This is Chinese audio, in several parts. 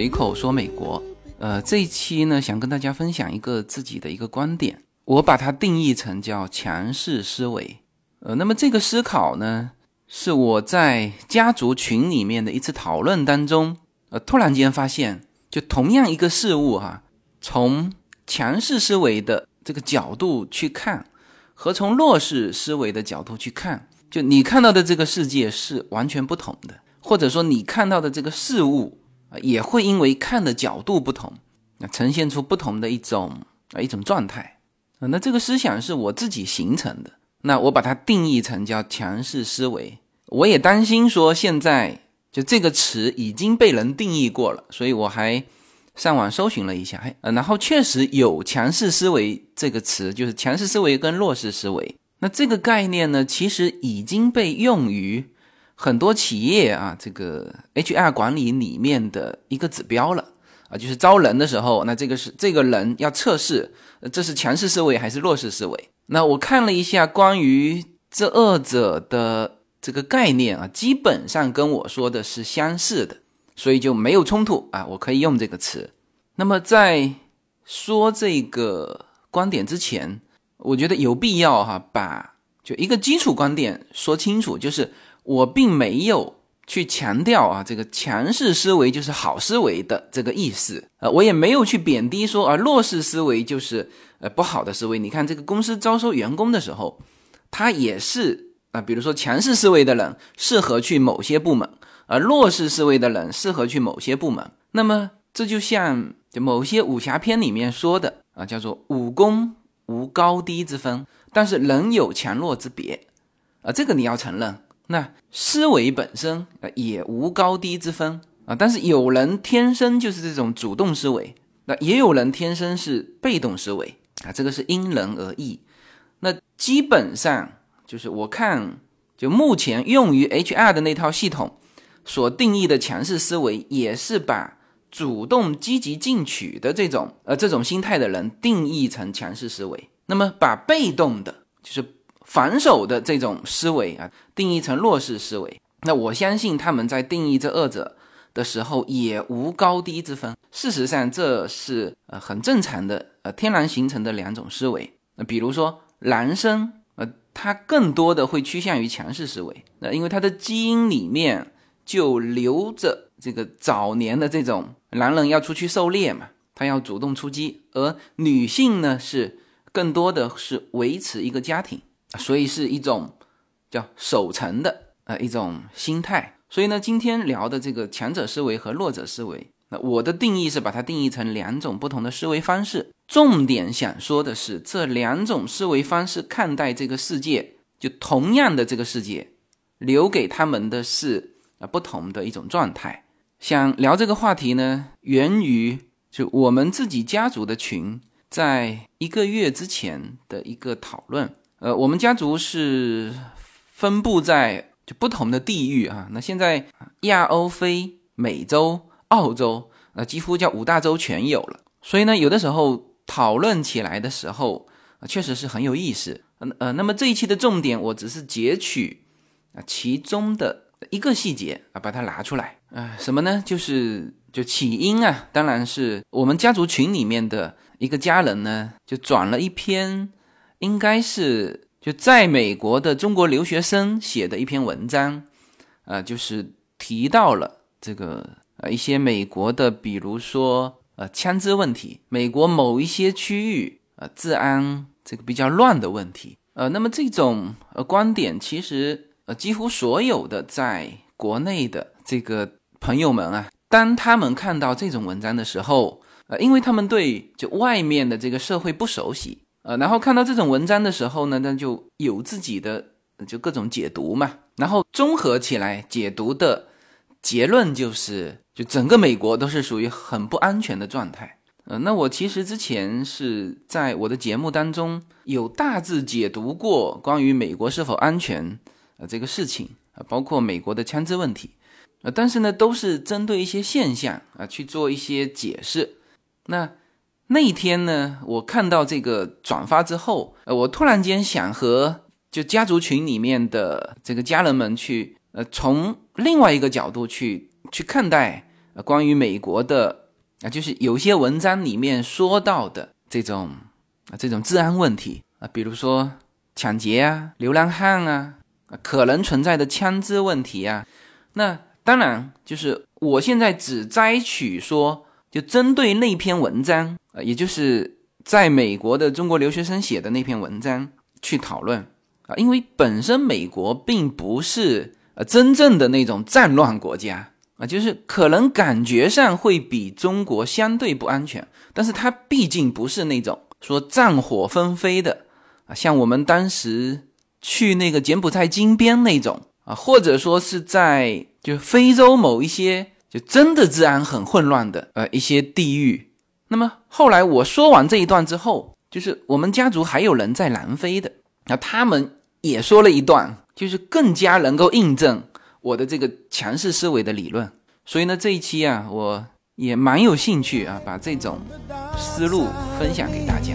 随口说美国。呃，这一期呢，想跟大家分享一个自己的一个观点，我把它定义成叫强势思维。呃，那么这个思考呢，是我在家族群里面的一次讨论当中，呃，突然间发现，就同样一个事物哈，从强势思维的这个角度去看，和从弱势思维的角度去看，就你看到的这个世界是完全不同的，或者说你看到的这个事物。也会因为看的角度不同，那呈现出不同的一种啊一种状态啊。那这个思想是我自己形成的，那我把它定义成叫强势思维。我也担心说现在就这个词已经被人定义过了，所以我还上网搜寻了一下，哎，然后确实有强势思维这个词，就是强势思维跟弱势思维。那这个概念呢，其实已经被用于。很多企业啊，这个 HR 管理里面的一个指标了啊，就是招人的时候，那这个是这个人要测试，这是强势思维还是弱势思维？那我看了一下关于这二者的这个概念啊，基本上跟我说的是相似的，所以就没有冲突啊，我可以用这个词。那么在说这个观点之前，我觉得有必要哈，把就一个基础观点说清楚，就是。我并没有去强调啊，这个强势思维就是好思维的这个意思呃，我也没有去贬低说啊，弱势思维就是呃不好的思维。你看这个公司招收员工的时候，他也是啊，比如说强势思维的人适合去某些部门，而弱势思维的人适合去某些部门。那么这就像就某些武侠片里面说的啊，叫做武功无高低之分，但是人有强弱之别啊，这个你要承认。那思维本身啊也无高低之分啊，但是有人天生就是这种主动思维，那也有人天生是被动思维啊，这个是因人而异。那基本上就是我看，就目前用于 HR 的那套系统所定义的强势思维，也是把主动积极进取的这种呃这种心态的人定义成强势思维，那么把被动的，就是。反手的这种思维啊，定义成弱势思维。那我相信他们在定义这二者的时候也无高低之分。事实上，这是呃很正常的，呃天然形成的两种思维。那比如说男生，呃他更多的会趋向于强势思维，那因为他的基因里面就留着这个早年的这种男人要出去狩猎嘛，他要主动出击，而女性呢是更多的是维持一个家庭。所以是一种叫守成的呃一种心态。所以呢，今天聊的这个强者思维和弱者思维，那我的定义是把它定义成两种不同的思维方式。重点想说的是，这两种思维方式看待这个世界，就同样的这个世界，留给他们的是啊不同的一种状态。想聊这个话题呢，源于就我们自己家族的群，在一个月之前的一个讨论。呃，我们家族是分布在就不同的地域啊。那现在亚欧非美洲、澳洲，呃，几乎叫五大洲全有了。所以呢，有的时候讨论起来的时候，确实是很有意思。嗯呃，那么这一期的重点，我只是截取啊其中的一个细节啊，把它拿出来啊。什么呢？就是就起因啊，当然是我们家族群里面的一个家人呢，就转了一篇。应该是就在美国的中国留学生写的一篇文章，呃，就是提到了这个呃一些美国的，比如说呃枪支问题，美国某一些区域呃治安这个比较乱的问题，呃，那么这种呃观点其实呃几乎所有的在国内的这个朋友们啊，当他们看到这种文章的时候，呃，因为他们对就外面的这个社会不熟悉。呃，然后看到这种文章的时候呢，那就有自己的就各种解读嘛，然后综合起来解读的结论就是，就整个美国都是属于很不安全的状态。呃，那我其实之前是在我的节目当中有大致解读过关于美国是否安全呃这个事情啊，包括美国的枪支问题，呃，但是呢都是针对一些现象啊去做一些解释，那。那一天呢，我看到这个转发之后，呃，我突然间想和就家族群里面的这个家人们去，呃，从另外一个角度去去看待关于美国的啊，就是有些文章里面说到的这种啊这种治安问题啊，比如说抢劫啊、流浪汉啊，可能存在的枪支问题啊。那当然就是我现在只摘取说，就针对那篇文章啊，也就是在美国的中国留学生写的那篇文章去讨论啊，因为本身美国并不是呃真正的那种战乱国家。啊，就是可能感觉上会比中国相对不安全，但是它毕竟不是那种说战火纷飞的啊，像我们当时去那个柬埔寨金边那种啊，或者说是在就非洲某一些就真的治安很混乱的呃一些地域。那么后来我说完这一段之后，就是我们家族还有人在南非的，那他们也说了一段，就是更加能够印证。我的这个强势思维的理论，所以呢，这一期啊，我也蛮有兴趣啊，把这种思路分享给大家。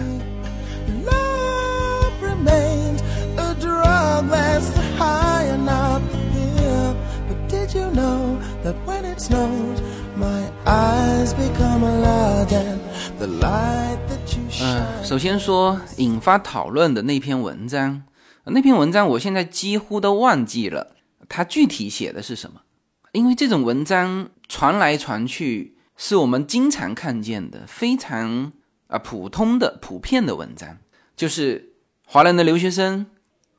嗯，首先说引发讨论的那篇文章，那篇文章我现在几乎都忘记了。它具体写的是什么？因为这种文章传来传去，是我们经常看见的非常啊普通的、普遍的文章，就是华人的留学生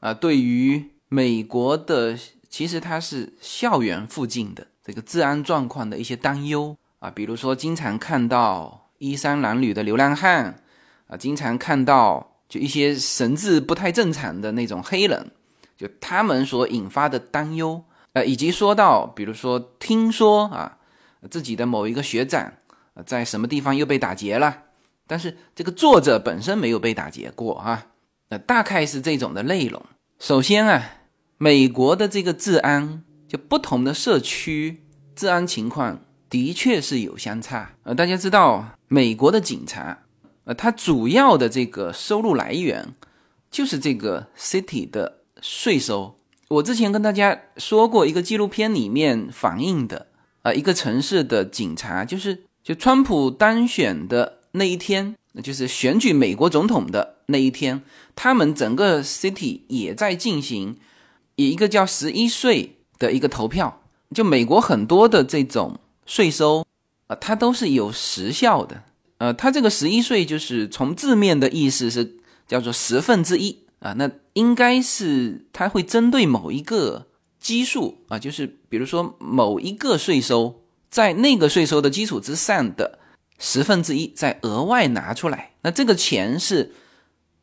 啊，对于美国的其实它是校园附近的这个治安状况的一些担忧啊，比如说经常看到衣衫褴褛的流浪汉啊，经常看到就一些神志不太正常的那种黑人。就他们所引发的担忧，呃，以及说到，比如说听说啊，自己的某一个学长在什么地方又被打劫了，但是这个作者本身没有被打劫过啊，呃，大概是这种的内容。首先啊，美国的这个治安，就不同的社区治安情况的确是有相差。呃，大家知道，美国的警察，呃，它主要的这个收入来源就是这个 city 的。税收，我之前跟大家说过一个纪录片里面反映的，啊，一个城市的警察，就是就川普当选的那一天，就是选举美国总统的那一天，他们整个 city 也在进行以一个叫十一税的一个投票，就美国很多的这种税收啊，它都是有时效的，呃，它这个十一税就是从字面的意思是叫做十分之一。啊，那应该是它会针对某一个基数啊，就是比如说某一个税收，在那个税收的基础之上的十分之一再额外拿出来，那这个钱是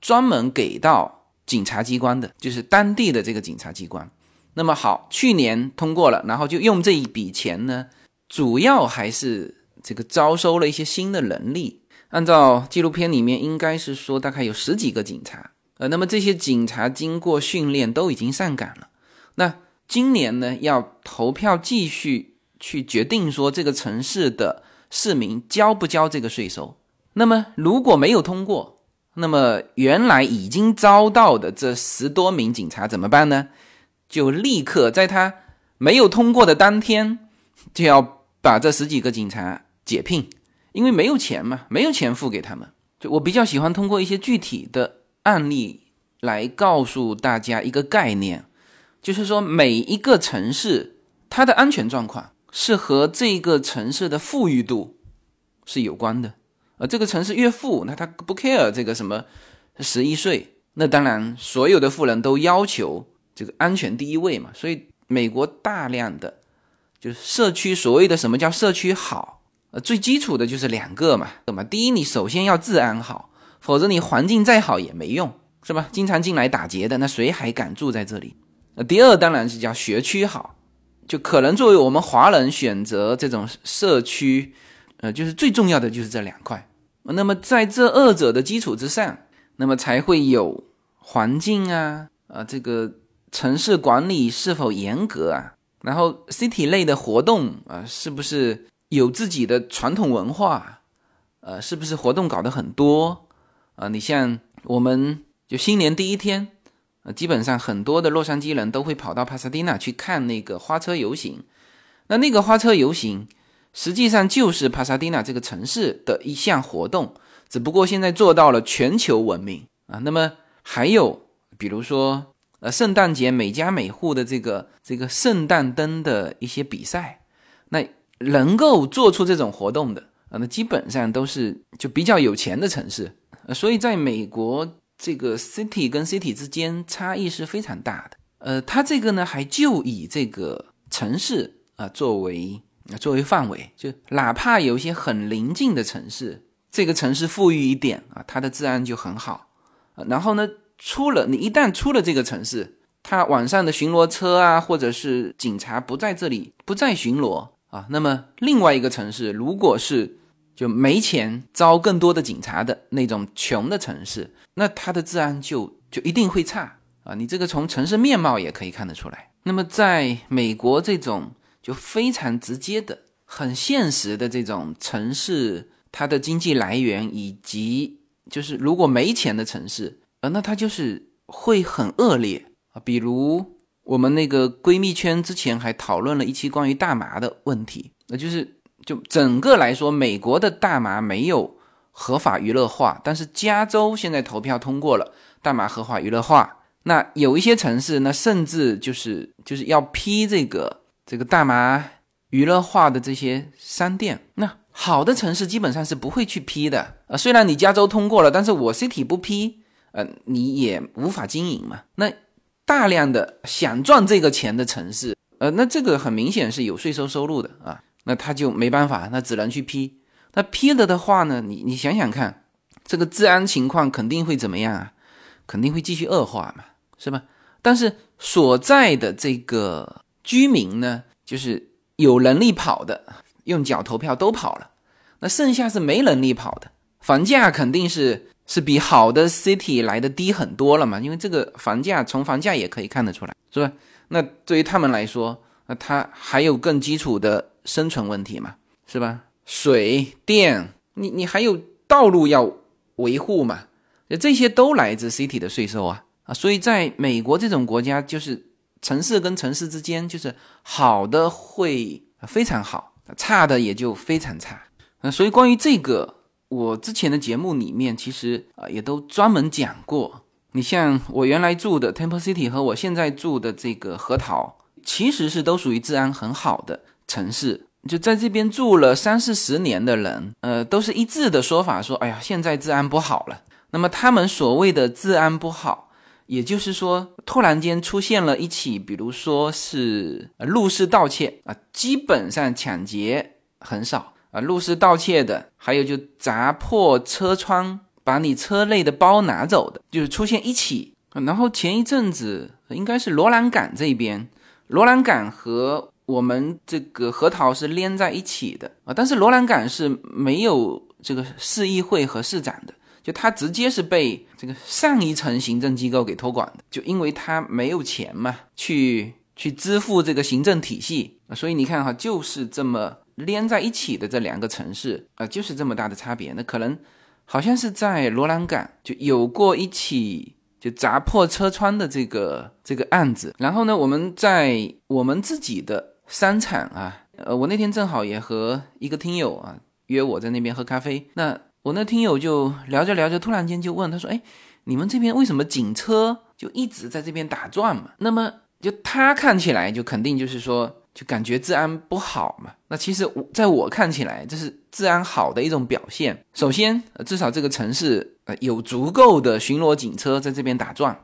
专门给到警察机关的，就是当地的这个警察机关。那么好，去年通过了，然后就用这一笔钱呢，主要还是这个招收了一些新的能力。按照纪录片里面应该是说，大概有十几个警察。呃，那么这些警察经过训练都已经上岗了。那今年呢，要投票继续去决定说这个城市的市民交不交这个税收。那么如果没有通过，那么原来已经招到的这十多名警察怎么办呢？就立刻在他没有通过的当天，就要把这十几个警察解聘，因为没有钱嘛，没有钱付给他们。就我比较喜欢通过一些具体的。案例来告诉大家一个概念，就是说每一个城市它的安全状况是和这个城市的富裕度是有关的。呃，这个城市越富，那他不 care 这个什么十一税，那当然所有的富人都要求这个安全第一位嘛。所以美国大量的就是社区，所谓的什么叫社区好？呃，最基础的就是两个嘛，对么？第一，你首先要治安好。否则你环境再好也没用，是吧？经常进来打劫的，那谁还敢住在这里？呃第二当然是叫学区好，就可能作为我们华人选择这种社区，呃，就是最重要的就是这两块。那么在这二者的基础之上，那么才会有环境啊，啊，这个城市管理是否严格啊？然后 city 类的活动啊，是不是有自己的传统文化？呃，是不是活动搞得很多？啊，你像我们就新年第一天，呃，基本上很多的洛杉矶人都会跑到帕萨蒂纳去看那个花车游行。那那个花车游行实际上就是帕萨蒂纳这个城市的一项活动，只不过现在做到了全球闻名啊。那么还有比如说，呃，圣诞节每家每户的这个这个圣诞灯的一些比赛，那能够做出这种活动的啊，那基本上都是就比较有钱的城市。呃，所以在美国这个 city 跟 city 之间差异是非常大的。呃，它这个呢还就以这个城市啊作为作为范围，就哪怕有一些很邻近的城市，这个城市富裕一点啊，它的治安就很好。然后呢，出了你一旦出了这个城市，它晚上的巡逻车啊，或者是警察不在这里不再巡逻啊，那么另外一个城市如果是就没钱招更多的警察的那种穷的城市，那它的治安就就一定会差。啊，你这个从城市面貌也可以看得出来。那么，在美国这种就非常直接的、很现实的这种城市，它的经济来源以及就是如果没钱的城市，呃，那它就是会很恶劣啊。比如我们那个闺蜜圈之前还讨论了一期关于大麻的问题，那就是就整个来说，美国的大麻没有合法娱乐化，但是加州现在投票通过了大麻合法娱乐化。那有一些城市，那甚至就是就是要批这个这个大麻娱乐化的这些商店。那好的城市基本上是不会去批的啊。虽然你加州通过了，但是我 city 不批，呃，你也无法经营嘛。那大量的想赚这个钱的城市，呃，那这个很明显是有税收收入的啊。那他就没办法，那只能去批。那批了的话呢，你你想想看，这个治安情况肯定会怎么样啊？肯定会继续恶化嘛。是吧？但是所在的这个居民呢，就是有能力跑的，用脚投票都跑了，那剩下是没能力跑的，房价肯定是是比好的 city 来的低很多了嘛，因为这个房价从房价也可以看得出来，是吧？那对于他们来说，那他还有更基础的生存问题嘛，是吧？水电，你你还有道路要维护嘛，这些都来自 city 的税收啊。啊，所以在美国这种国家，就是城市跟城市之间，就是好的会非常好，差的也就非常差。所以关于这个，我之前的节目里面其实啊也都专门讲过。你像我原来住的 Temple City 和我现在住的这个核桃，其实是都属于治安很好的城市。就在这边住了三四十年的人，呃，都是一致的说法，说，哎呀，现在治安不好了。那么他们所谓的治安不好。也就是说，突然间出现了一起，比如说是入室盗窃啊，基本上抢劫很少啊，入室盗窃的，还有就砸破车窗，把你车内的包拿走的，就是出现一起。然后前一阵子应该是罗兰港这边，罗兰港和我们这个核桃是连在一起的啊，但是罗兰港是没有这个市议会和市长的。就他直接是被这个上一层行政机构给托管的，就因为他没有钱嘛，去去支付这个行政体系，所以你看哈，就是这么连在一起的这两个城市啊，就是这么大的差别。那可能好像是在罗兰港就有过一起就砸破车窗的这个这个案子，然后呢，我们在我们自己的商场啊，呃，我那天正好也和一个听友啊约我在那边喝咖啡，那。我那听友就聊着聊着，突然间就问他说：“哎，你们这边为什么警车就一直在这边打转嘛？那么就他看起来就肯定就是说，就感觉治安不好嘛。那其实在我看起来，这是治安好的一种表现。首先，至少这个城市呃有足够的巡逻警车在这边打转，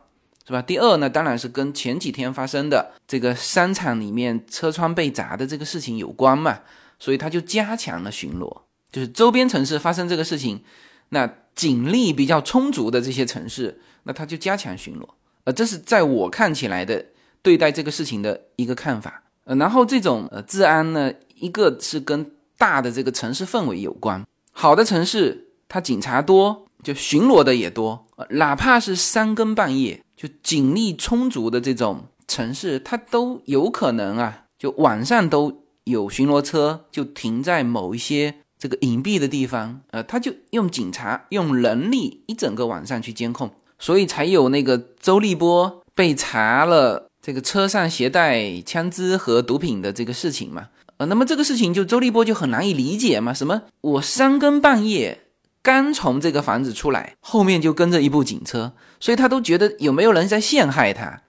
是吧？第二呢，当然是跟前几天发生的这个商场里面车窗被砸的这个事情有关嘛，所以他就加强了巡逻。”就是周边城市发生这个事情，那警力比较充足的这些城市，那他就加强巡逻。呃，这是在我看起来的对待这个事情的一个看法。然后这种呃治安呢，一个是跟大的这个城市氛围有关。好的城市，它警察多，就巡逻的也多。呃，哪怕是三更半夜，就警力充足的这种城市，它都有可能啊，就晚上都有巡逻车就停在某一些。这个隐蔽的地方，呃，他就用警察用人力一整个晚上去监控，所以才有那个周立波被查了这个车上携带枪支和毒品的这个事情嘛。呃，那么这个事情就周立波就很难以理解嘛。什么？我三更半夜刚从这个房子出来，后面就跟着一部警车，所以他都觉得有没有人在陷害他。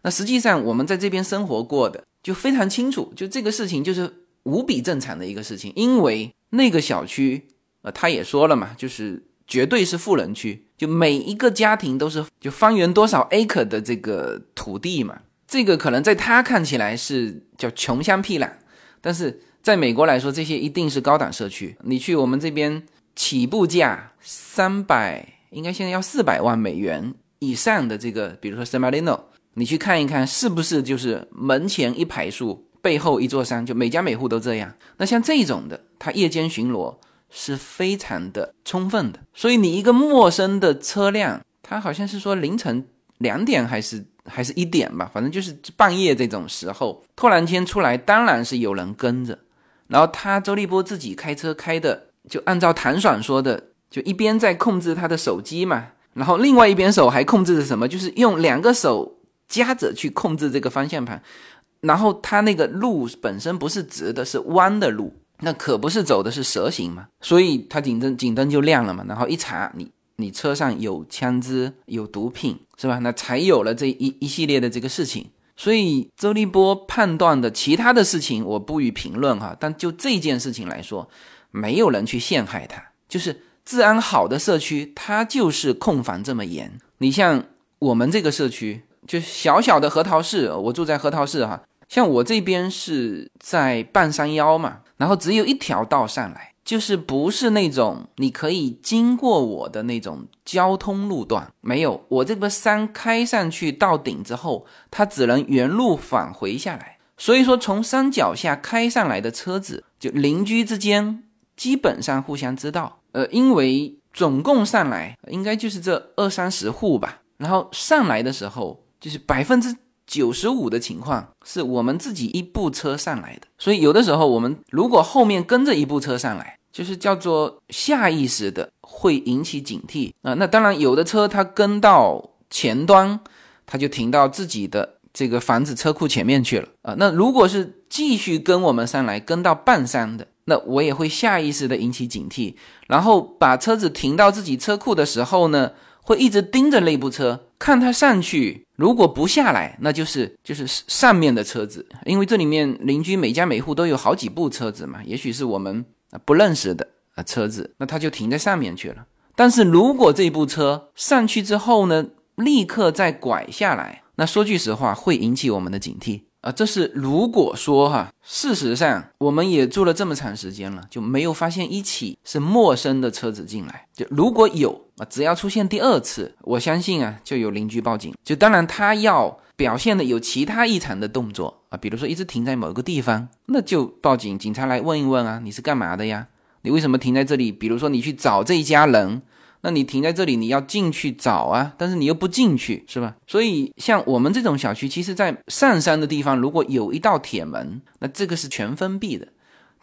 那实际上我们在这边生活过的就非常清楚，就这个事情就是无比正常的一个事情，因为那个小区，呃，他也说了嘛，就是绝对是富人区，就每一个家庭都是就方圆多少 acre 的这个土地嘛，这个可能在他看起来是叫穷乡僻壤。但是在美国来说，这些一定是高档社区。你去我们这边，起步价三百，应该现在要四百万美元以上的这个，比如说 San Marino，你去看一看，是不是就是门前一排树，背后一座山，就每家每户都这样？那像这种的，它夜间巡逻是非常的充分的。所以你一个陌生的车辆，它好像是说凌晨两点还是？还是一点吧，反正就是半夜这种时候，突然间出来，当然是有人跟着。然后他周立波自己开车开的，就按照谭爽说的，就一边在控制他的手机嘛，然后另外一边手还控制着什么，就是用两个手夹着去控制这个方向盘。然后他那个路本身不是直的，是弯的路，那可不是走的是蛇形嘛，所以他警灯警灯就亮了嘛。然后一查你。你车上有枪支、有毒品，是吧？那才有了这一一系列的这个事情。所以周立波判断的其他的事情，我不予评论哈。但就这件事情来说，没有人去陷害他，就是治安好的社区，它就是控防这么严。你像我们这个社区，就小小的核桃市，我住在核桃市哈。像我这边是在半山腰嘛，然后只有一条道上来。就是不是那种你可以经过我的那种交通路段，没有。我这个山开上去到顶之后，它只能原路返回下来。所以说，从山脚下开上来的车子，就邻居之间基本上互相知道。呃，因为总共上来应该就是这二三十户吧。然后上来的时候，就是百分之九十五的情况是我们自己一部车上来的。所以有的时候我们如果后面跟着一部车上来，就是叫做下意识的会引起警惕啊，那当然有的车它跟到前端，它就停到自己的这个房子车库前面去了啊。那如果是继续跟我们上来，跟到半山的，那我也会下意识的引起警惕，然后把车子停到自己车库的时候呢，会一直盯着那部车，看它上去，如果不下来，那就是就是上面的车子，因为这里面邻居每家每户都有好几部车子嘛，也许是我们。不认识的啊车子，那他就停在上面去了。但是如果这部车上去之后呢，立刻再拐下来，那说句实话，会引起我们的警惕啊。这是如果说哈，事实上我们也住了这么长时间了，就没有发现一起是陌生的车子进来。就如果有只要出现第二次，我相信啊，就有邻居报警。就当然他要表现的有其他异常的动作。啊，比如说一直停在某个地方，那就报警，警察来问一问啊，你是干嘛的呀？你为什么停在这里？比如说你去找这一家人，那你停在这里，你要进去找啊，但是你又不进去，是吧？所以像我们这种小区，其实在上山的地方，如果有一道铁门，那这个是全封闭的，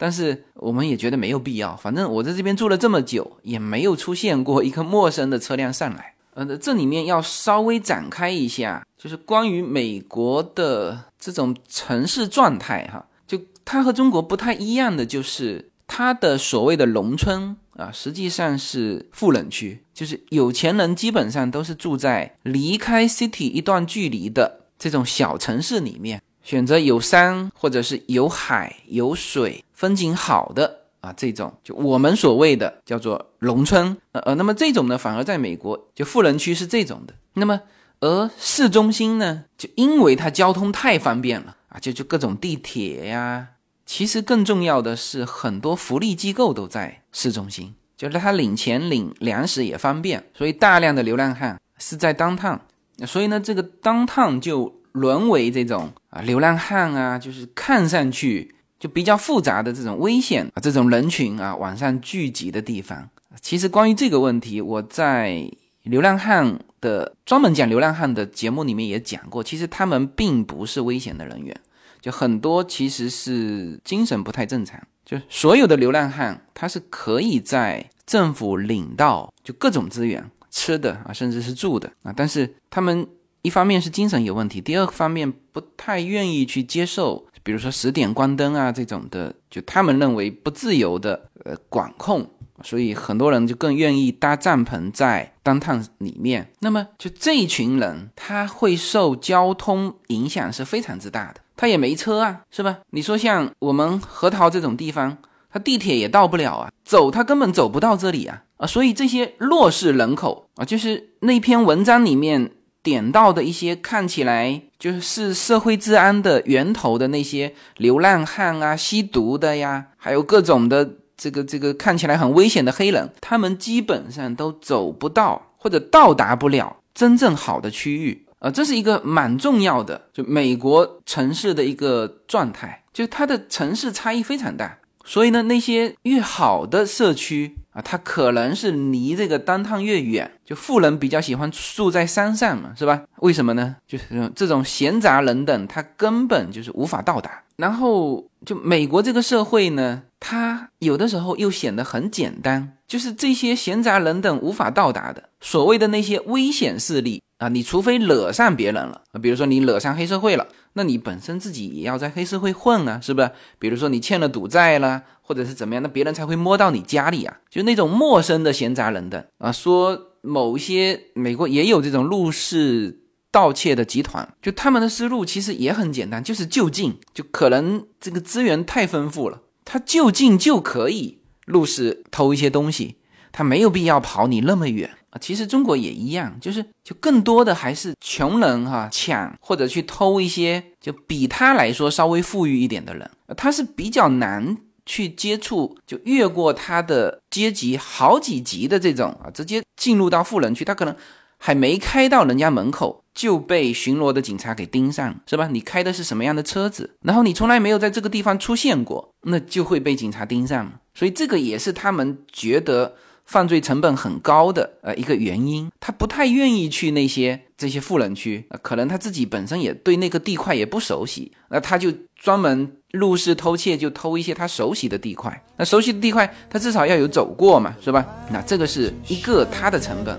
但是我们也觉得没有必要，反正我在这边住了这么久，也没有出现过一个陌生的车辆上来。呃，这里面要稍微展开一下，就是关于美国的这种城市状态哈，就它和中国不太一样的，就是它的所谓的农村啊，实际上是富人区，就是有钱人基本上都是住在离开 city 一段距离的这种小城市里面，选择有山或者是有海有水，风景好的。啊，这种就我们所谓的叫做农村，呃呃，那么这种呢，反而在美国就富人区是这种的。那么而市中心呢，就因为它交通太方便了啊，就就各种地铁呀，其实更重要的是很多福利机构都在市中心，就是他领钱领粮食也方便，所以大量的流浪汉是在当趟，所以呢，这个当趟就沦为这种啊流浪汉啊，就是看上去。就比较复杂的这种危险啊，这种人群啊，晚上聚集的地方。其实关于这个问题，我在流浪汉的专门讲流浪汉的节目里面也讲过。其实他们并不是危险的人员，就很多其实是精神不太正常。就所有的流浪汉，他是可以在政府领到就各种资源，吃的啊，甚至是住的啊，但是他们一方面是精神有问题，第二方面不太愿意去接受，比如说十点关灯啊这种的，就他们认为不自由的呃管控。所以很多人就更愿意搭帐篷在单趟里面。那么就这一群人，他会受交通影响是非常之大的。他也没车啊，是吧？你说像我们核桃这种地方，他地铁也到不了啊，走他根本走不到这里啊啊！所以这些弱势人口啊，就是那篇文章里面点到的一些看起来就是社会治安的源头的那些流浪汉啊、吸毒的呀，还有各种的。这个这个看起来很危险的黑人，他们基本上都走不到或者到达不了真正好的区域啊，这是一个蛮重要的，就美国城市的一个状态，就它的城市差异非常大，所以呢，那些越好的社区啊，他可能是离这个单趟越远，就富人比较喜欢住在山上嘛，是吧？为什么呢？就是这种闲杂人等，他根本就是无法到达。然后就美国这个社会呢。它有的时候又显得很简单，就是这些闲杂人等无法到达的所谓的那些危险势力啊，你除非惹上别人了啊，比如说你惹上黑社会了，那你本身自己也要在黑社会混啊，是不是？比如说你欠了赌债了，或者是怎么样，那别人才会摸到你家里啊，就那种陌生的闲杂人等啊，说某些美国也有这种入室盗窃的集团，就他们的思路其实也很简单，就是就近，就可能这个资源太丰富了。他就近就可以入室偷一些东西，他没有必要跑你那么远啊。其实中国也一样，就是就更多的还是穷人哈抢或者去偷一些，就比他来说稍微富裕一点的人，他是比较难去接触，就越过他的阶级好几级的这种啊，直接进入到富人区，他可能还没开到人家门口。就被巡逻的警察给盯上，是吧？你开的是什么样的车子？然后你从来没有在这个地方出现过，那就会被警察盯上。所以这个也是他们觉得犯罪成本很高的呃一个原因。他不太愿意去那些这些富人区，可能他自己本身也对那个地块也不熟悉，那他就专门入室偷窃，就偷一些他熟悉的地块。那熟悉的地块，他至少要有走过嘛，是吧？那这个是一个他的成本。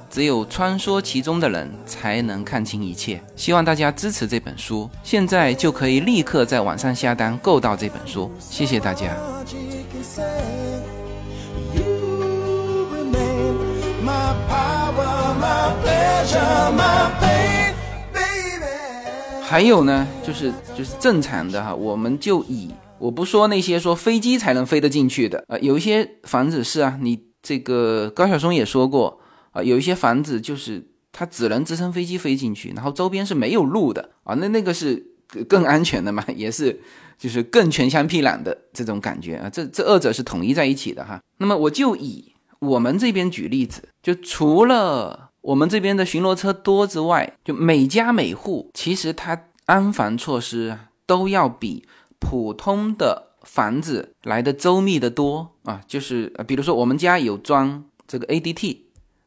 只有穿梭其中的人才能看清一切。希望大家支持这本书，现在就可以立刻在网上下单购到这本书。谢谢大家。还有呢，就是就是正常的哈，我们就以我不说那些说飞机才能飞得进去的，呃，有一些房子是啊，你这个高晓松也说过。啊，有一些房子就是它只能直升飞机飞进去，然后周边是没有路的啊，那那个是更安全的嘛，也是就是更全乡僻壤的这种感觉啊，这这二者是统一在一起的哈。那么我就以我们这边举例子，就除了我们这边的巡逻车多之外，就每家每户其实它安防措施都要比普通的房子来的周密的多啊，就是比如说我们家有装这个 ADT。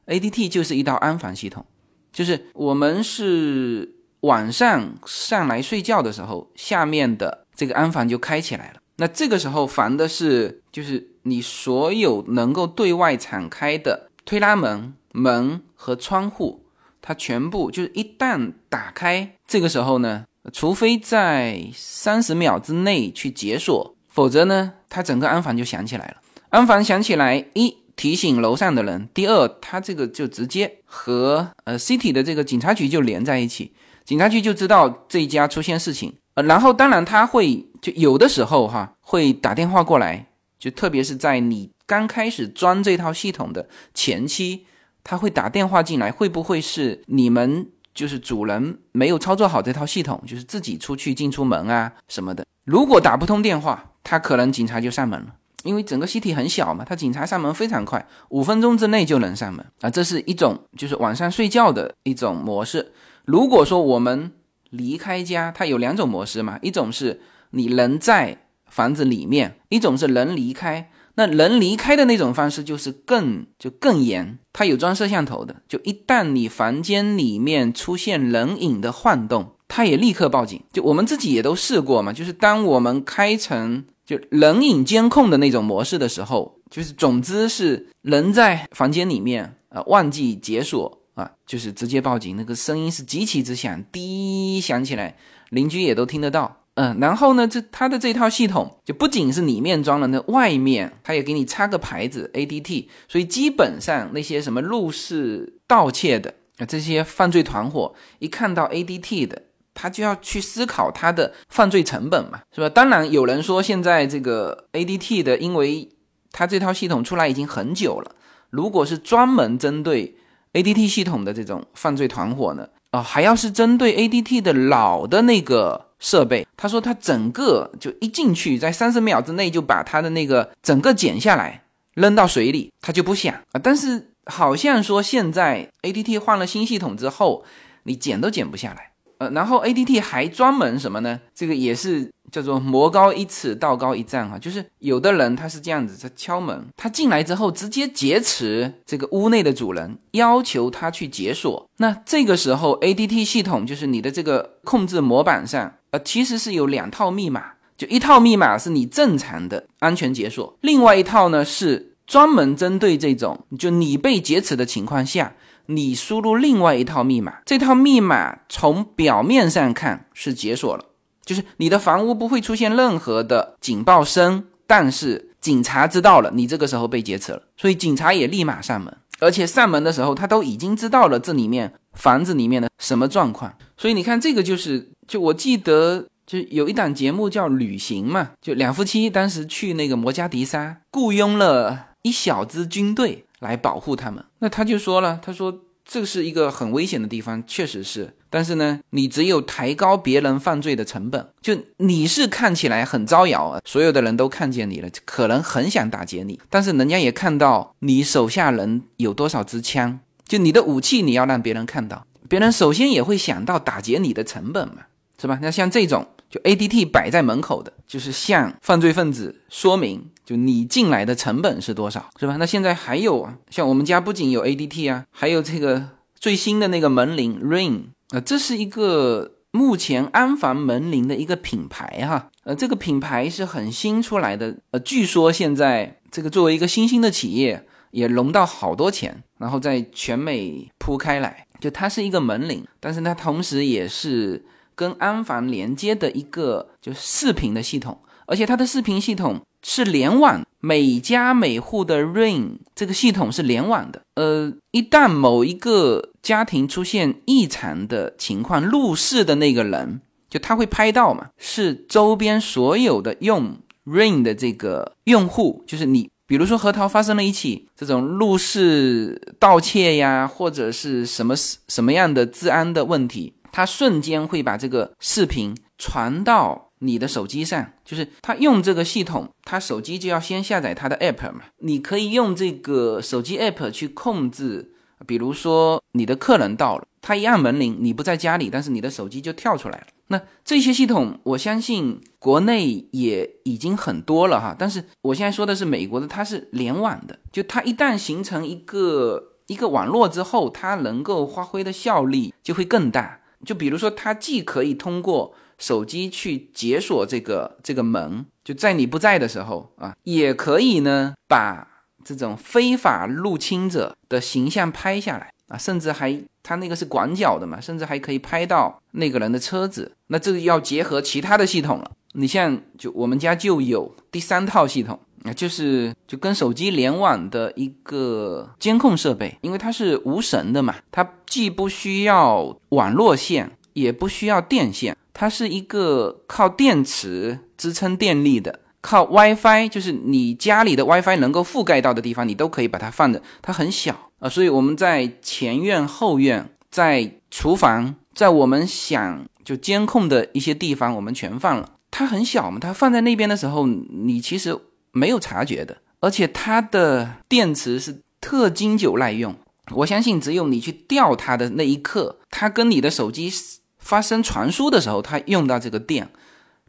A D T 就是一道安防系统，就是我们是晚上上来睡觉的时候，下面的这个安防就开起来了。那这个时候防的是，就是你所有能够对外敞开的推拉门、门和窗户，它全部就是一旦打开，这个时候呢，除非在三十秒之内去解锁，否则呢，它整个安防就响起来了。安防响起来，一。提醒楼上的人。第二，他这个就直接和呃 City 的这个警察局就连在一起，警察局就知道这一家出现事情。呃，然后当然他会就有的时候哈会打电话过来，就特别是在你刚开始装这套系统的前期，他会打电话进来，会不会是你们就是主人没有操作好这套系统，就是自己出去进出门啊什么的？如果打不通电话，他可能警察就上门了。因为整个西体很小嘛，他警察上门非常快，五分钟之内就能上门啊。这是一种就是晚上睡觉的一种模式。如果说我们离开家，它有两种模式嘛，一种是你人在房子里面，一种是人离开。那人离开的那种方式就是更就更严，它有装摄像头的，就一旦你房间里面出现人影的晃动，它也立刻报警。就我们自己也都试过嘛，就是当我们开成就人影监控的那种模式的时候，就是总之是人在房间里面啊忘记解锁啊，就是直接报警，那个声音是极其之响，滴响起来，邻居也都听得到。嗯，然后呢，这它的这套系统就不仅是里面装了，那外面它也给你插个牌子 ADT，所以基本上那些什么入室盗窃的啊，这些犯罪团伙一看到 ADT 的，他就要去思考他的犯罪成本嘛，是吧？当然有人说现在这个 ADT 的，因为它这套系统出来已经很久了，如果是专门针对 ADT 系统的这种犯罪团伙呢，啊，还要是针对 ADT 的老的那个。设备，他说他整个就一进去，在三十秒之内就把他的那个整个剪下来扔到水里，他就不响啊。但是好像说现在 ADT 换了新系统之后，你剪都剪不下来。然后 ADT 还专门什么呢？这个也是。叫做魔高一尺，道高一丈哈，就是有的人他是这样子，他敲门，他进来之后直接劫持这个屋内的主人，要求他去解锁。那这个时候 ADT 系统就是你的这个控制模板上，呃，其实是有两套密码，就一套密码是你正常的安全解锁，另外一套呢是专门针对这种就你被劫持的情况下，你输入另外一套密码，这套密码从表面上看是解锁了。就是你的房屋不会出现任何的警报声，但是警察知道了你这个时候被劫持了，所以警察也立马上门，而且上门的时候他都已经知道了这里面房子里面的什么状况，所以你看这个就是，就我记得就有一档节目叫《旅行》嘛，就两夫妻当时去那个摩加迪沙，雇佣了一小支军队来保护他们，那他就说了，他说。这是一个很危险的地方，确实是。但是呢，你只有抬高别人犯罪的成本，就你是看起来很招摇啊，所有的人都看见你了，可能很想打劫你，但是人家也看到你手下人有多少支枪，就你的武器你要让别人看到，别人首先也会想到打劫你的成本嘛，是吧？那像这种。就 A D T 摆在门口的，就是向犯罪分子说明，就你进来的成本是多少，是吧？那现在还有啊，像我们家不仅有 A D T 啊，还有这个最新的那个门铃 Ring 啊，这是一个目前安防门铃的一个品牌哈，呃，这个品牌是很新出来的，呃，据说现在这个作为一个新兴的企业，也融到好多钱，然后在全美铺开来，就它是一个门铃，但是它同时也是。跟安防连接的一个就视频的系统，而且它的视频系统是联网，每家每户的 Ring 这个系统是联网的。呃，一旦某一个家庭出现异常的情况，入室的那个人就他会拍到嘛，是周边所有的用 Ring 的这个用户，就是你，比如说核桃发生了一起这种入室盗窃呀，或者是什么什么样的治安的问题。他瞬间会把这个视频传到你的手机上，就是他用这个系统，他手机就要先下载他的 app 嘛。你可以用这个手机 app 去控制，比如说你的客人到了，他一按门铃，你不在家里，但是你的手机就跳出来了。那这些系统，我相信国内也已经很多了哈。但是我现在说的是美国的，它是联网的，就它一旦形成一个一个网络之后，它能够发挥的效力就会更大。就比如说，它既可以通过手机去解锁这个这个门，就在你不在的时候啊，也可以呢把这种非法入侵者的形象拍下来啊，甚至还它那个是广角的嘛，甚至还可以拍到那个人的车子。那这个要结合其他的系统了。你像就我们家就有第三套系统。啊，就是就跟手机联网的一个监控设备，因为它是无绳的嘛，它既不需要网络线，也不需要电线，它是一个靠电池支撑电力的，靠 WiFi，就是你家里的 WiFi 能够覆盖到的地方，你都可以把它放着，它很小啊，所以我们在前院、后院、在厨房，在我们想就监控的一些地方，我们全放了。它很小嘛，它放在那边的时候，你其实。没有察觉的，而且它的电池是特经久耐用。我相信，只有你去调它的那一刻，它跟你的手机发生传输的时候，它用到这个电。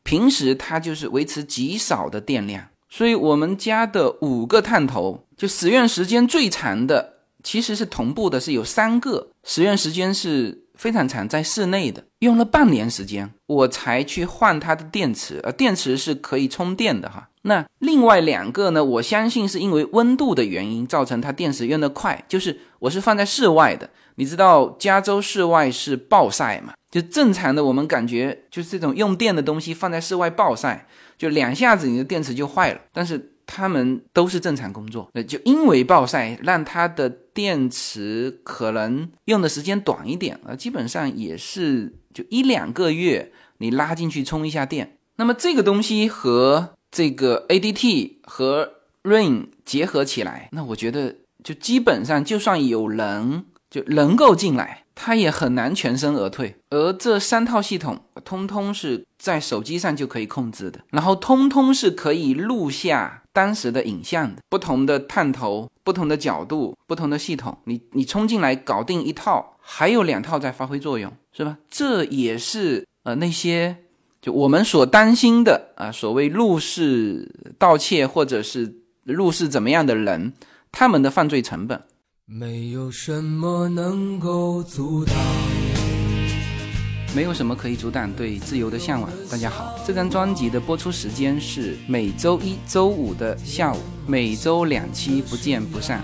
平时它就是维持极少的电量，所以我们家的五个探头，就使用时间最长的，其实是同步的，是有三个使用时间是非常长，在室内的，用了半年时间，我才去换它的电池，呃，电池是可以充电的哈。那另外两个呢？我相信是因为温度的原因造成它电池用的快。就是我是放在室外的，你知道加州室外是暴晒嘛？就正常的我们感觉就是这种用电的东西放在室外暴晒，就两下子你的电池就坏了。但是它们都是正常工作，那就因为暴晒让它的电池可能用的时间短一点啊，基本上也是就一两个月你拉进去充一下电。那么这个东西和这个 ADT 和 Rain 结合起来，那我觉得就基本上，就算有人就能够进来，他也很难全身而退。而这三套系统，通通是在手机上就可以控制的，然后通通是可以录下当时的影像的。不同的探头、不同的角度、不同的系统，你你冲进来搞定一套，还有两套在发挥作用，是吧？这也是呃那些。就我们所担心的啊，所谓入室盗窃或者是入室怎么样的人，他们的犯罪成本，没有什么能够阻挡，没有什么可以阻挡对自由的向往。大家好，这张专辑的播出时间是每周一周五的下午，每周两期，不见不散。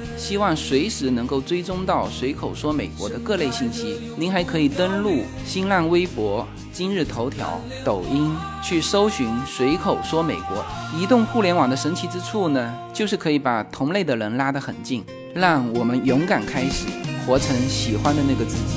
希望随时能够追踪到随口说美国的各类信息。您还可以登录新浪微博、今日头条、抖音去搜寻“随口说美国”。移动互联网的神奇之处呢，就是可以把同类的人拉得很近，让我们勇敢开始，活成喜欢的那个自己。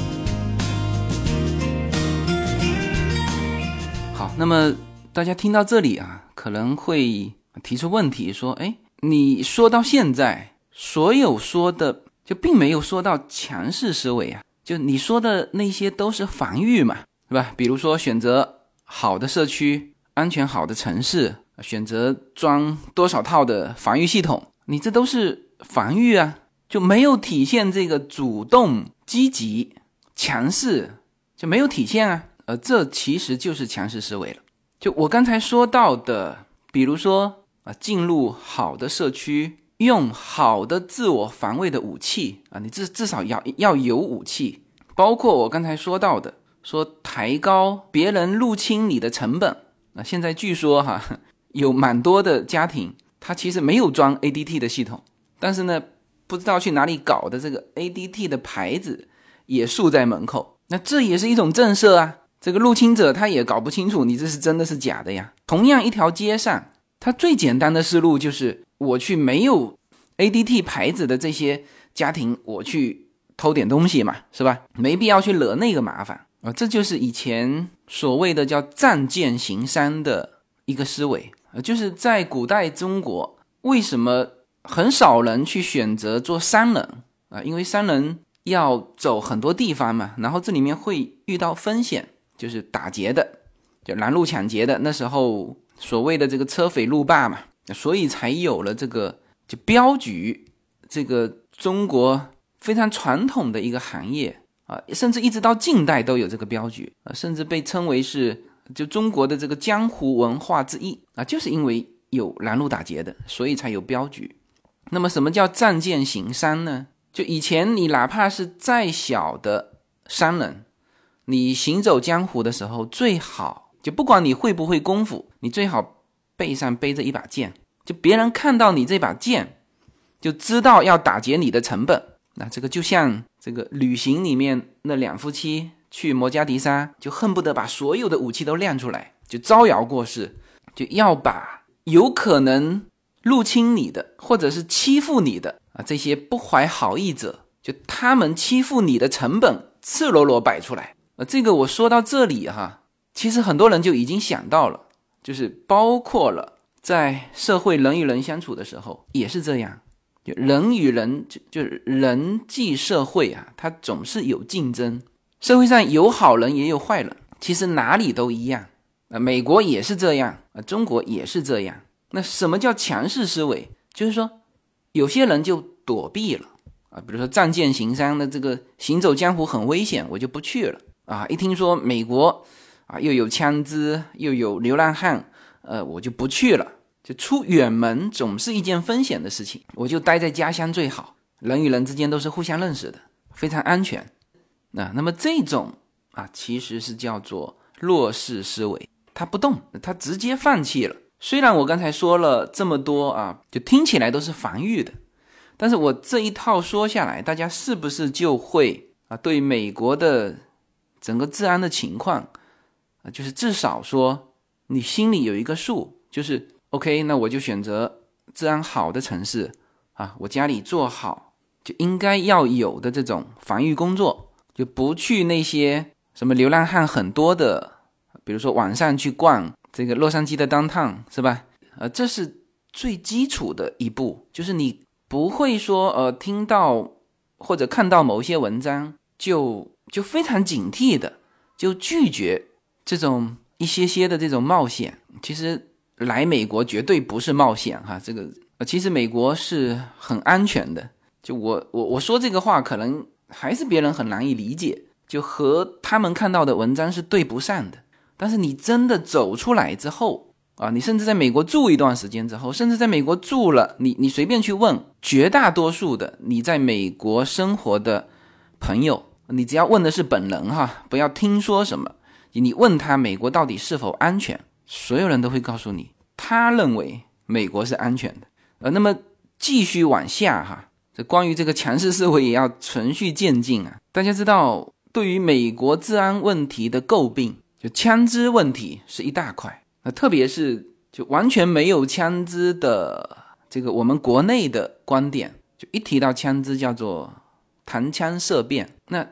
好，那么大家听到这里啊，可能会提出问题，说：“哎，你说到现在。”所有说的就并没有说到强势思维啊，就你说的那些都是防御嘛，是吧？比如说选择好的社区、安全好的城市，选择装多少套的防御系统，你这都是防御啊，就没有体现这个主动、积极、强势，就没有体现啊。呃，这其实就是强势思维了。就我刚才说到的，比如说啊，进入好的社区。用好的自我防卫的武器啊，你至至少要要有武器，包括我刚才说到的，说抬高别人入侵你的成本。那现在据说哈，有蛮多的家庭，他其实没有装 ADT 的系统，但是呢，不知道去哪里搞的这个 ADT 的牌子也竖在门口，那这也是一种震慑啊。这个入侵者他也搞不清楚你这是真的是假的呀。同样一条街上，他最简单的思路就是。我去没有 ADT 牌子的这些家庭，我去偷点东西嘛，是吧？没必要去惹那个麻烦啊！这就是以前所谓的叫仗剑行商的一个思维啊，就是在古代中国，为什么很少人去选择做商人啊？因为商人要走很多地方嘛，然后这里面会遇到风险，就是打劫的，就拦路抢劫的。那时候所谓的这个车匪路霸嘛。所以才有了这个就镖局，这个中国非常传统的一个行业啊，甚至一直到近代都有这个镖局啊，甚至被称为是就中国的这个江湖文化之一啊，就是因为有拦路打劫的，所以才有镖局。那么什么叫仗剑行商呢？就以前你哪怕是再小的商人，你行走江湖的时候，最好就不管你会不会功夫，你最好。背上背着一把剑，就别人看到你这把剑，就知道要打劫你的成本。那这个就像这个旅行里面那两夫妻去摩加迪沙，就恨不得把所有的武器都亮出来，就招摇过市，就要把有可能入侵你的或者是欺负你的啊这些不怀好意者，就他们欺负你的成本赤裸裸摆出来。呃，这个我说到这里哈，其实很多人就已经想到了，就是包括了在社会人与人相处的时候也是这样。就人与人就就是人际社会啊，它总是有竞争。社会上有好人也有坏人，其实哪里都一样啊。美国也是这样啊，中国也是这样。那什么叫强势思维？就是说，有些人就躲避了啊，比如说仗剑行商的这个行走江湖很危险，我就不去了啊。一听说美国啊又有枪支又有流浪汉，呃，我就不去了。就出远门总是一件风险的事情，我就待在家乡最好。人与人之间都是互相认识的，非常安全。那那么这种啊，其实是叫做弱势思维，他不动，他直接放弃了。虽然我刚才说了这么多啊，就听起来都是防御的，但是我这一套说下来，大家是不是就会啊，对美国的整个治安的情况就是至少说你心里有一个数，就是。OK，那我就选择治安好的城市啊，我家里做好就应该要有的这种防御工作，就不去那些什么流浪汉很多的，比如说晚上去逛这个洛杉矶的 downtown 是吧？呃，这是最基础的一步，就是你不会说呃听到或者看到某些文章就就非常警惕的就拒绝这种一些些的这种冒险，其实。来美国绝对不是冒险哈，这个呃其实美国是很安全的。就我我我说这个话，可能还是别人很难以理解，就和他们看到的文章是对不上的。但是你真的走出来之后啊，你甚至在美国住一段时间之后，甚至在美国住了，你你随便去问绝大多数的你在美国生活的朋友，你只要问的是本人哈，不要听说什么，你问他美国到底是否安全。所有人都会告诉你，他认为美国是安全的。呃，那么继续往下哈，这关于这个强势思维也要循序渐进啊。大家知道，对于美国治安问题的诟病，就枪支问题是一大块。那特别是就完全没有枪支的这个我们国内的观点，就一提到枪支叫做谈枪色变。那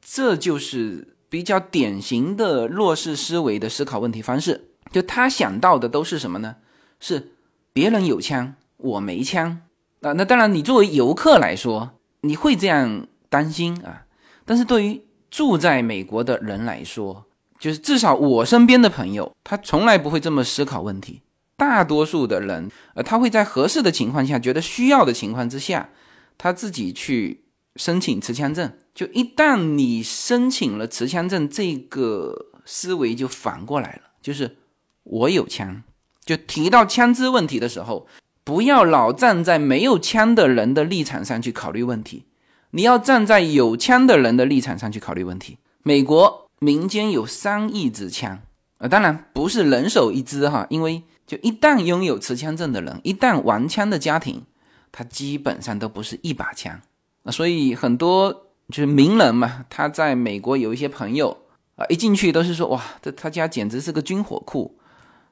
这就是比较典型的弱势思维的思考问题方式。就他想到的都是什么呢？是别人有枪，我没枪啊。那当然，你作为游客来说，你会这样担心啊。但是对于住在美国的人来说，就是至少我身边的朋友，他从来不会这么思考问题。大多数的人，呃，他会在合适的情况下，觉得需要的情况之下，他自己去申请持枪证。就一旦你申请了持枪证，这个思维就反过来了，就是。我有枪，就提到枪支问题的时候，不要老站在没有枪的人的立场上去考虑问题，你要站在有枪的人的立场上去考虑问题。美国民间有三亿支枪，啊，当然不是人手一支哈，因为就一旦拥有持枪证的人，一旦玩枪的家庭，他基本上都不是一把枪啊，所以很多就是名人嘛，他在美国有一些朋友啊，一进去都是说哇，这他家简直是个军火库。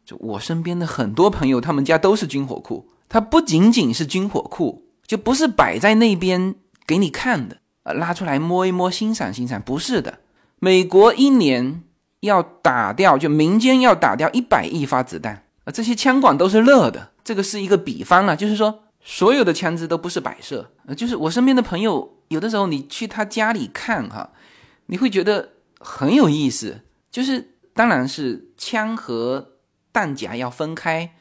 就我身边的很多朋友，他们家都是军火库。它不仅仅是军火库，就不是摆在那边给你看的，呃，拉出来摸一摸、欣赏欣赏，不是的。美国一年要打掉，就民间要打掉一百亿发子弹啊！这些枪管都是热的，这个是一个比方啊，就是说所有的枪支都不是摆设，就是我身边的朋友，有的时候你去他家里看哈，你会觉得很有意思，就是当然是枪和。弹夹要分开，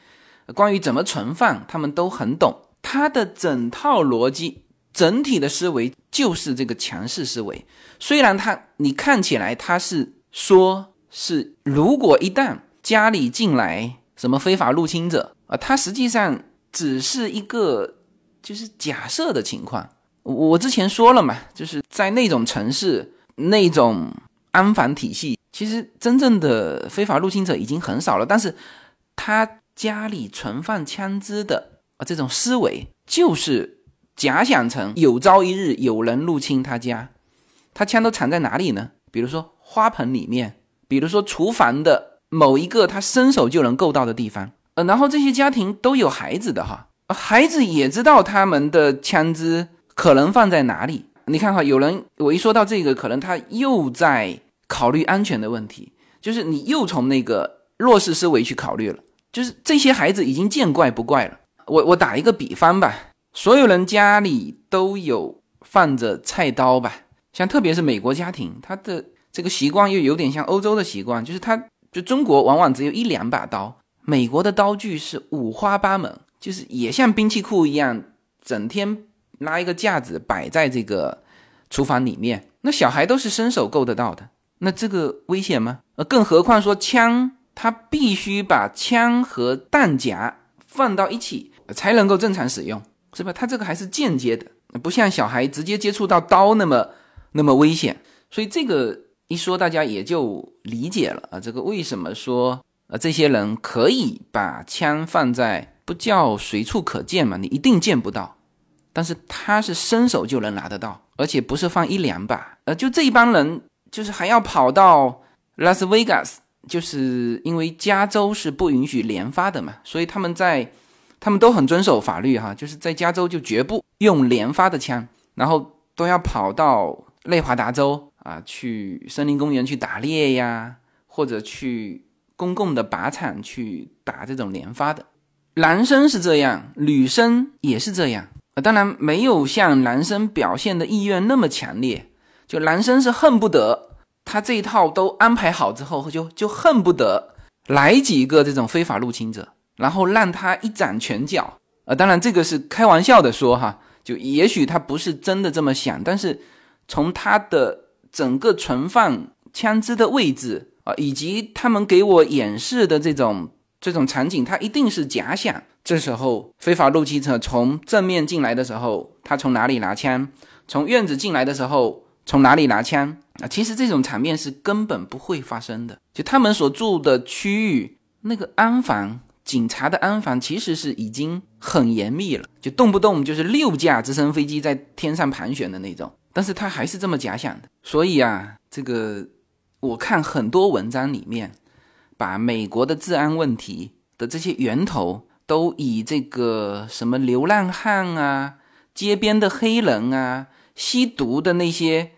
关于怎么存放，他们都很懂。他的整套逻辑、整体的思维就是这个强势思维。虽然他你看起来他是说，是如果一旦家里进来什么非法入侵者啊，他实际上只是一个就是假设的情况。我之前说了嘛，就是在那种城市那种安防体系。其实真正的非法入侵者已经很少了，但是他家里存放枪支的啊，这种思维就是假想成有朝一日有人入侵他家，他枪都藏在哪里呢？比如说花盆里面，比如说厨房的某一个他伸手就能够到的地方。呃，然后这些家庭都有孩子的哈，孩子也知道他们的枪支可能放在哪里。你看哈，有人我一说到这个，可能他又在考虑安全的问题，就是你又从那个弱势思维去考虑了，就是这些孩子已经见怪不怪了。我我打一个比方吧，所有人家里都有放着菜刀吧，像特别是美国家庭，他的这个习惯又有点像欧洲的习惯，就是他就中国往往只有一两把刀。美国的刀具是五花八门，就是也像兵器库一样，整天拉一个架子摆在这个厨房里面。那小孩都是伸手够得到的，那这个危险吗？呃，更何况说枪，他必须把枪和弹夹放到一起才能够正常使用，是吧？他这个还是间接的，不像小孩直接接触到刀那么那么危险。所以这个一说，大家也就理解了啊。这个为什么说？呃，这些人可以把枪放在不叫随处可见嘛？你一定见不到，但是他是伸手就能拿得到，而且不是放一两把。呃，就这一帮人，就是还要跑到拉斯维加斯，就是因为加州是不允许连发的嘛，所以他们在他们都很遵守法律哈，就是在加州就绝不用连发的枪，然后都要跑到内华达州啊，去森林公园去打猎呀，或者去。公共的靶场去打这种连发的，男生是这样，女生也是这样啊。当然没有像男生表现的意愿那么强烈，就男生是恨不得他这一套都安排好之后，就就恨不得来几个这种非法入侵者，然后让他一展拳脚啊。当然这个是开玩笑的说哈，就也许他不是真的这么想，但是从他的整个存放枪支的位置。啊，以及他们给我演示的这种这种场景，他一定是假想。这时候非法入侵者从正面进来的时候，他从哪里拿枪？从院子进来的时候，从哪里拿枪？啊，其实这种场面是根本不会发生的。就他们所住的区域，那个安防警察的安防其实是已经很严密了，就动不动就是六架直升飞机在天上盘旋的那种。但是他还是这么假想的。所以啊，这个。我看很多文章里面，把美国的治安问题的这些源头都以这个什么流浪汉啊、街边的黑人啊、吸毒的那些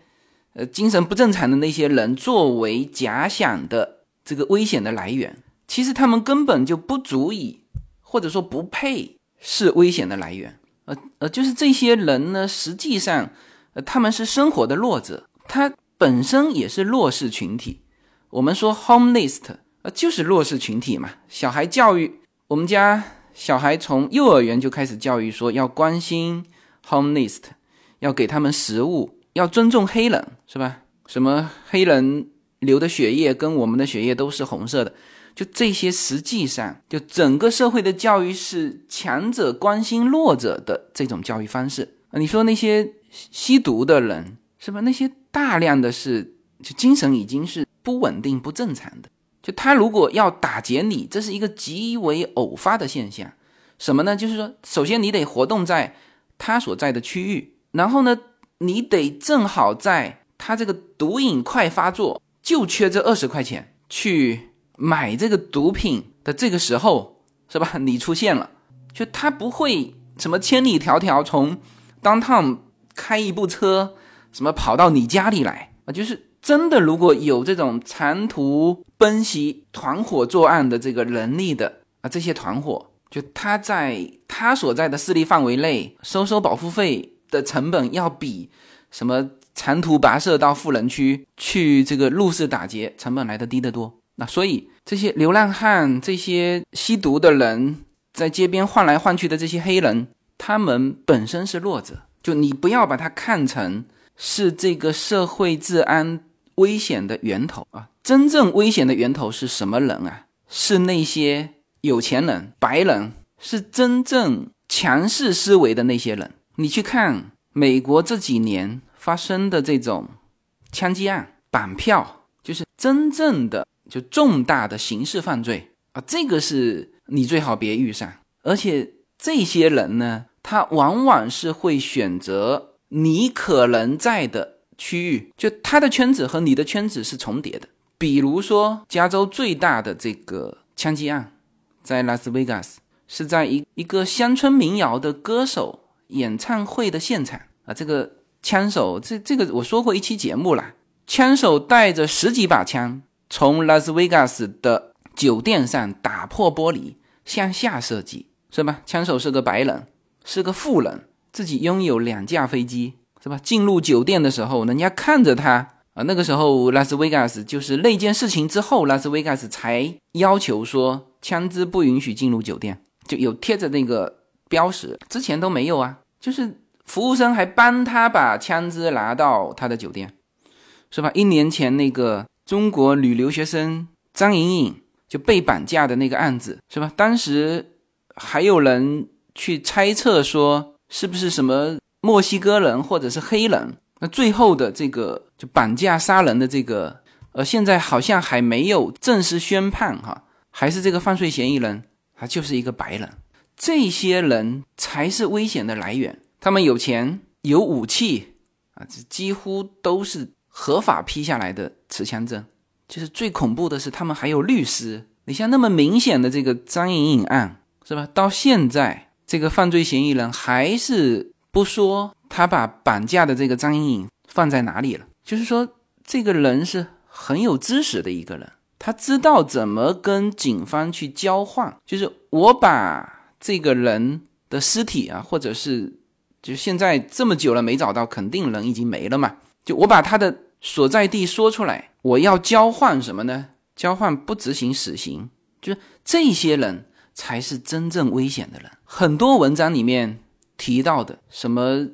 呃精神不正常的那些人作为假想的这个危险的来源，其实他们根本就不足以，或者说不配是危险的来源。呃呃，就是这些人呢，实际上呃他们是生活的弱者，他。本身也是弱势群体，我们说 homeless 呃就是弱势群体嘛。小孩教育，我们家小孩从幼儿园就开始教育说要关心 homeless，要给他们食物，要尊重黑人，是吧？什么黑人流的血液跟我们的血液都是红色的，就这些，实际上就整个社会的教育是强者关心弱者的这种教育方式啊。你说那些吸毒的人。是吧？那些大量的是，就精神已经是不稳定、不正常的。就他如果要打劫你，这是一个极为偶发的现象。什么呢？就是说，首先你得活动在他所在的区域，然后呢，你得正好在他这个毒瘾快发作，就缺这二十块钱去买这个毒品的这个时候，是吧？你出现了，就他不会什么千里迢迢从当趟开一部车。什么跑到你家里来啊？就是真的，如果有这种长途奔袭、团伙作案的这个能力的啊，这些团伙，就他在他所在的势力范围内收收保护费的成本，要比什么长途跋涉到富人区去这个入室打劫成本来的低得多。那所以这些流浪汉、这些吸毒的人，在街边换来换去的这些黑人，他们本身是弱者，就你不要把它看成。是这个社会治安危险的源头啊！真正危险的源头是什么人啊？是那些有钱人、白人，是真正强势思维的那些人。你去看美国这几年发生的这种枪击案、绑票，就是真正的就重大的刑事犯罪啊！这个是你最好别遇上。而且这些人呢，他往往是会选择。你可能在的区域，就他的圈子和你的圈子是重叠的。比如说，加州最大的这个枪击案，在拉斯维加斯，是在一一个乡村民谣的歌手演唱会的现场啊。这个枪手，这这个我说过一期节目了，枪手带着十几把枪从拉斯维加斯的酒店上打破玻璃向下射击，是吧？枪手是个白人，是个富人，自己拥有两架飞机，是吧？进入酒店的时候，人家看着他。啊，那个时候拉斯维加斯就是那件事情之后，拉斯维加斯才要求说枪支不允许进入酒店，就有贴着那个标识，之前都没有啊。就是服务生还帮他把枪支拿到他的酒店，是吧？一年前那个中国女留学生张莹莹就被绑架的那个案子，是吧？当时还有人去猜测说是不是什么墨西哥人或者是黑人。那最后的这个就绑架杀人的这个，呃，现在好像还没有正式宣判哈，还是这个犯罪嫌疑人，他就是一个白人，这些人才是危险的来源。他们有钱有武器啊，这几乎都是合法批下来的持枪证。就是最恐怖的是，他们还有律师。你像那么明显的这个张莹莹案，是吧？到现在这个犯罪嫌疑人还是不说。他把绑架的这个张莹莹放在哪里了？就是说，这个人是很有知识的一个人，他知道怎么跟警方去交换。就是我把这个人的尸体啊，或者是就现在这么久了没找到，肯定人已经没了嘛。就我把他的所在地说出来，我要交换什么呢？交换不执行死刑，就是这些人才是真正危险的人。很多文章里面提到的什么。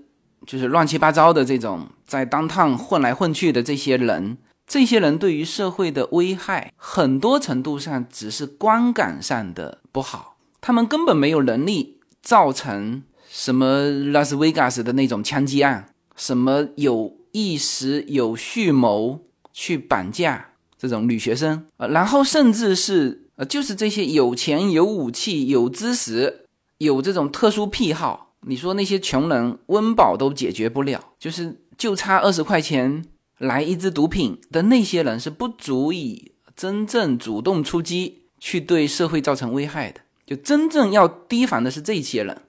就是乱七八糟的这种在当趟混来混去的这些人，这些人对于社会的危害，很多程度上只是观感上的不好，他们根本没有能力造成什么拉斯维加斯的那种枪击案，什么有意识有蓄谋去绑架这种女学生呃，然后甚至是呃，就是这些有钱有武器有知识有这种特殊癖好。你说那些穷人温饱都解决不了，就是就差二十块钱来一支毒品的那些人是不足以真正主动出击去对社会造成危害的。就真正要提防的是这些人，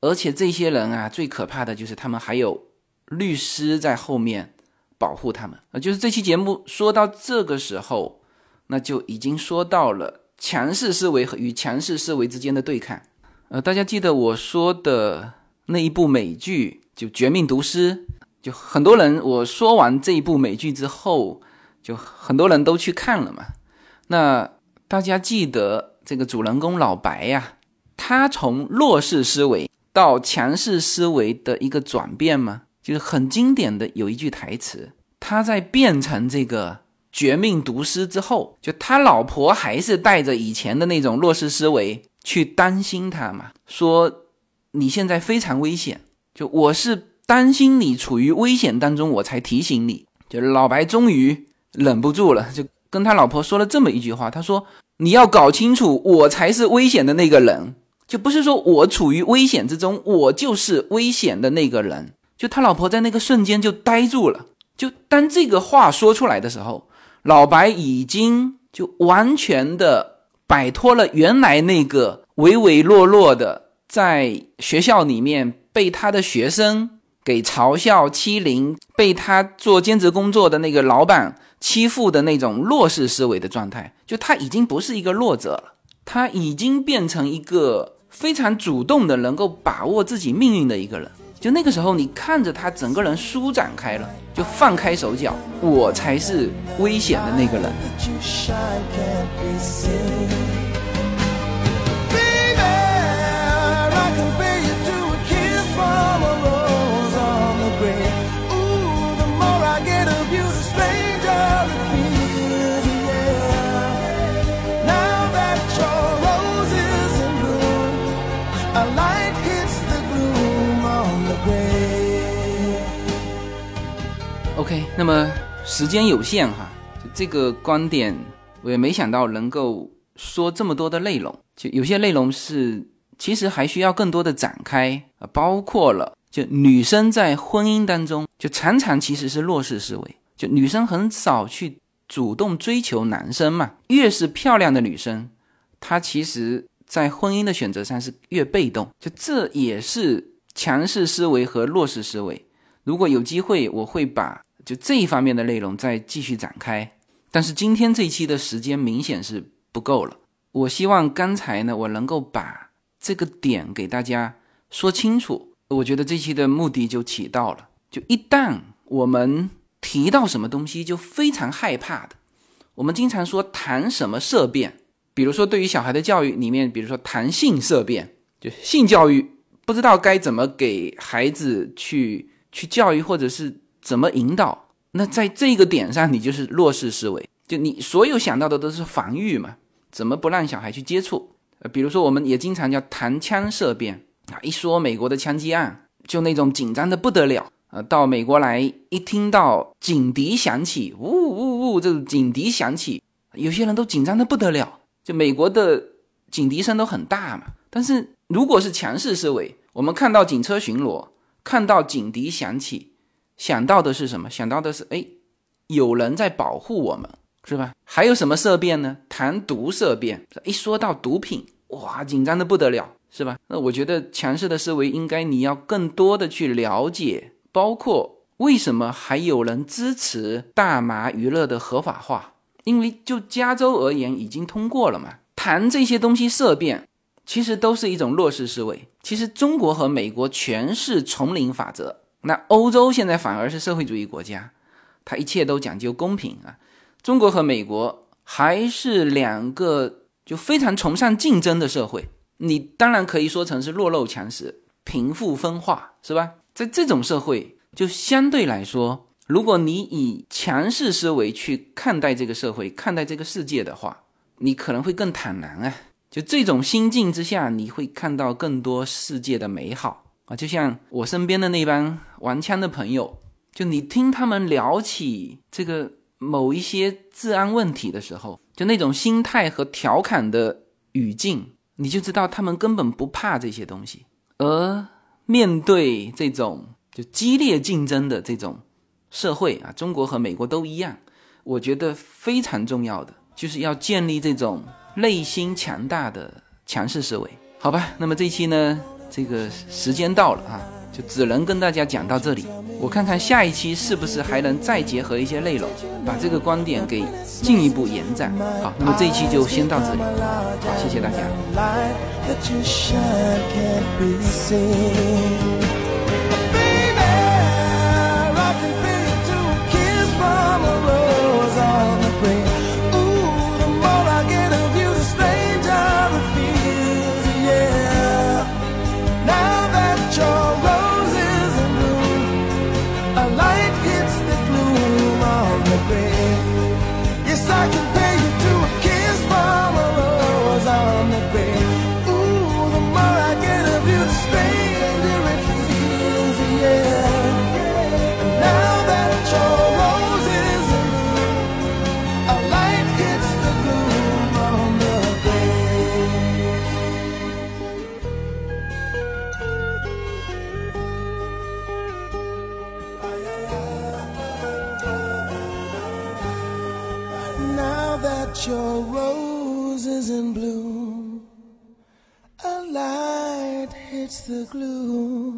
而且这些人啊，最可怕的就是他们还有律师在后面保护他们啊。就是这期节目说到这个时候，那就已经说到了强势思维和与强势思维之间的对抗。呃，大家记得我说的那一部美剧，就《绝命毒师》，就很多人我说完这一部美剧之后，就很多人都去看了嘛。那大家记得这个主人公老白呀，他从弱势思维到强势思维的一个转变吗？就是很经典的有一句台词，他在变成这个绝命毒师之后，就他老婆还是带着以前的那种弱势思维。去担心他嘛？说你现在非常危险，就我是担心你处于危险当中，我才提醒你。就老白终于忍不住了，就跟他老婆说了这么一句话：他说你要搞清楚，我才是危险的那个人，就不是说我处于危险之中，我就是危险的那个人。就他老婆在那个瞬间就呆住了。就当这个话说出来的时候，老白已经就完全的。摆脱了原来那个唯唯诺诺的，在学校里面被他的学生给嘲笑欺凌，被他做兼职工作的那个老板欺负的那种弱势思维的状态，就他已经不是一个弱者了，他已经变成一个非常主动的，能够把握自己命运的一个人。就那个时候，你看着他整个人舒展开了，就放开手脚，我才是危险的那个人。OK，那么时间有限哈，就这个观点我也没想到能够说这么多的内容，就有些内容是其实还需要更多的展开啊，包括了就女生在婚姻当中，就常常其实是弱势思维，就女生很少去主动追求男生嘛。越是漂亮的女生，她其实在婚姻的选择上是越被动，就这也是强势思维和弱势思维。如果有机会，我会把就这一方面的内容再继续展开。但是今天这一期的时间明显是不够了。我希望刚才呢，我能够把这个点给大家说清楚。我觉得这期的目的就起到了。就一旦我们提到什么东西，就非常害怕的。我们经常说谈什么色变，比如说对于小孩的教育里面，比如说谈性色变，就性教育，不知道该怎么给孩子去去教育，或者是怎么引导。那在这个点上，你就是弱势思维，就你所有想到的都是防御嘛？怎么不让小孩去接触？呃，比如说，我们也经常叫谈枪色变啊，一说美国的枪击案，就那种紧张的不得了啊。到美国来，一听到警笛响起，呜呜呜，这个警笛响起，有些人都紧张的不得了。就美国的警笛声都很大嘛。但是如果是强势思维，我们看到警车巡逻，看到警笛响起。想到的是什么？想到的是，哎，有人在保护我们，是吧？还有什么色变呢？谈毒色变，一说到毒品，哇，紧张的不得了，是吧？那我觉得强势的思维应该你要更多的去了解，包括为什么还有人支持大麻娱乐的合法化？因为就加州而言，已经通过了嘛。谈这些东西色变，其实都是一种弱势思维。其实中国和美国全是丛林法则。那欧洲现在反而是社会主义国家，它一切都讲究公平啊。中国和美国还是两个就非常崇尚竞争的社会。你当然可以说成是弱肉强食、贫富分化，是吧？在这种社会，就相对来说，如果你以强势思维去看待这个社会、看待这个世界的话，你可能会更坦然啊。就这种心境之下，你会看到更多世界的美好。啊，就像我身边的那帮玩枪的朋友，就你听他们聊起这个某一些治安问题的时候，就那种心态和调侃的语境，你就知道他们根本不怕这些东西。而面对这种就激烈竞争的这种社会啊，中国和美国都一样，我觉得非常重要的就是要建立这种内心强大的强势思维，好吧？那么这期呢？这个时间到了啊，就只能跟大家讲到这里。我看看下一期是不是还能再结合一些内容，把这个观点给进一步延展。好，那么这一期就先到这里。好，谢谢大家。the glue.